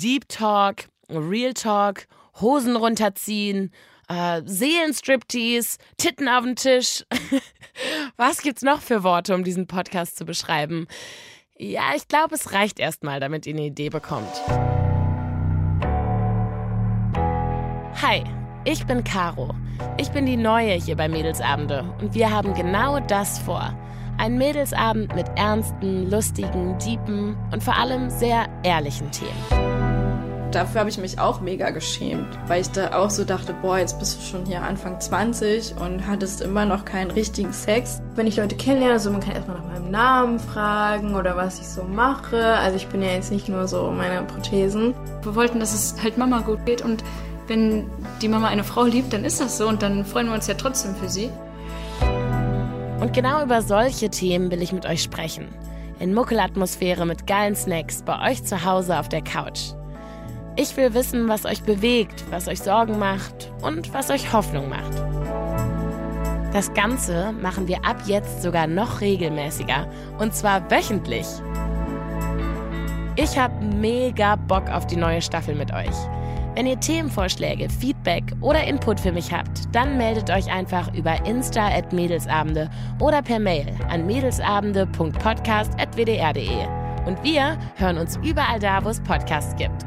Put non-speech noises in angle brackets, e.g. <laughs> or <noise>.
Deep Talk, Real Talk, Hosen runterziehen, äh, Seelenstriptease, Titten auf den Tisch. <laughs> Was gibt's noch für Worte, um diesen Podcast zu beschreiben? Ja, ich glaube, es reicht erstmal, damit ihr eine Idee bekommt. Hi, ich bin Caro. Ich bin die Neue hier bei Mädelsabende und wir haben genau das vor. Ein Mädelsabend mit ernsten, lustigen, deepen und vor allem sehr ehrlichen Themen. Dafür habe ich mich auch mega geschämt, weil ich da auch so dachte, boah, jetzt bist du schon hier Anfang 20 und hattest immer noch keinen richtigen Sex. Wenn ich Leute kennenlerne, so man kann erstmal nach meinem Namen fragen oder was ich so mache. Also ich bin ja jetzt nicht nur so meine Prothesen. Wir wollten, dass es halt Mama gut geht und wenn die Mama eine Frau liebt, dann ist das so und dann freuen wir uns ja trotzdem für sie. Und genau über solche Themen will ich mit euch sprechen. In Muckelatmosphäre mit geilen Snacks bei euch zu Hause auf der Couch. Ich will wissen, was euch bewegt, was euch Sorgen macht und was euch Hoffnung macht. Das Ganze machen wir ab jetzt sogar noch regelmäßiger und zwar wöchentlich. Ich habe mega Bock auf die neue Staffel mit euch. Wenn ihr Themenvorschläge, Feedback oder Input für mich habt, dann meldet euch einfach über Insta at Mädelsabende oder per Mail an mädelsabende.podcast.wdr.de. Und wir hören uns überall da, wo es Podcasts gibt.